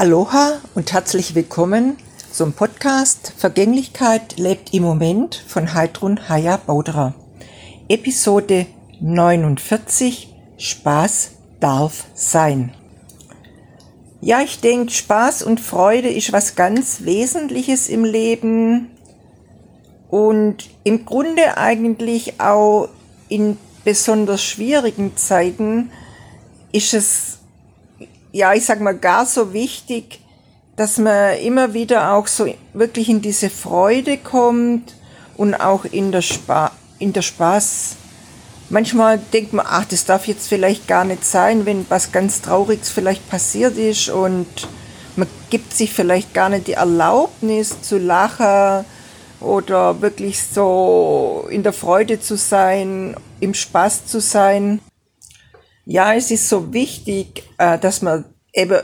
Aloha und herzlich willkommen zum Podcast Vergänglichkeit lebt im Moment von Heidrun Haya Bauderer. Episode 49 Spaß darf sein. Ja, ich denke, Spaß und Freude ist was ganz Wesentliches im Leben und im Grunde eigentlich auch in besonders schwierigen Zeiten ist es, ja, ich sag mal, gar so wichtig, dass man immer wieder auch so wirklich in diese Freude kommt und auch in der, Spa in der Spaß. Manchmal denkt man, ach, das darf jetzt vielleicht gar nicht sein, wenn was ganz Trauriges vielleicht passiert ist und man gibt sich vielleicht gar nicht die Erlaubnis zu lachen oder wirklich so in der Freude zu sein, im Spaß zu sein. Ja, es ist so wichtig, äh, dass man eben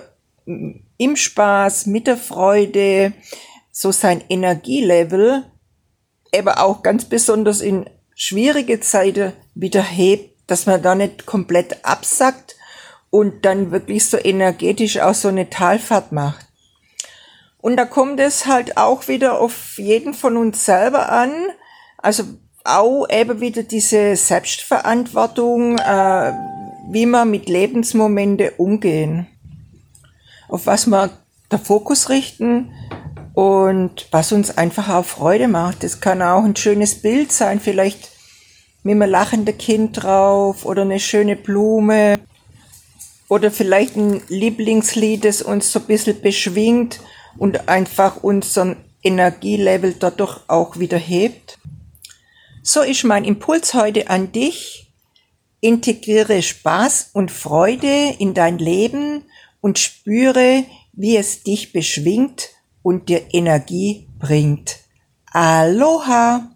im Spaß, mit der Freude, so sein Energielevel eben auch ganz besonders in schwierige Zeiten wieder hebt, dass man da nicht komplett absackt und dann wirklich so energetisch auch so eine Talfahrt macht. Und da kommt es halt auch wieder auf jeden von uns selber an. Also auch eben wieder diese Selbstverantwortung, äh, wie wir mit Lebensmomente umgehen. Auf was wir der Fokus richten und was uns einfach auch Freude macht. Das kann auch ein schönes Bild sein, vielleicht mit einem lachenden Kind drauf oder eine schöne Blume oder vielleicht ein Lieblingslied, das uns so ein bisschen beschwingt und einfach unseren Energielevel dadurch auch wieder hebt. So ist mein Impuls heute an dich. Integriere Spaß und Freude in dein Leben und spüre, wie es dich beschwingt und dir Energie bringt. Aloha!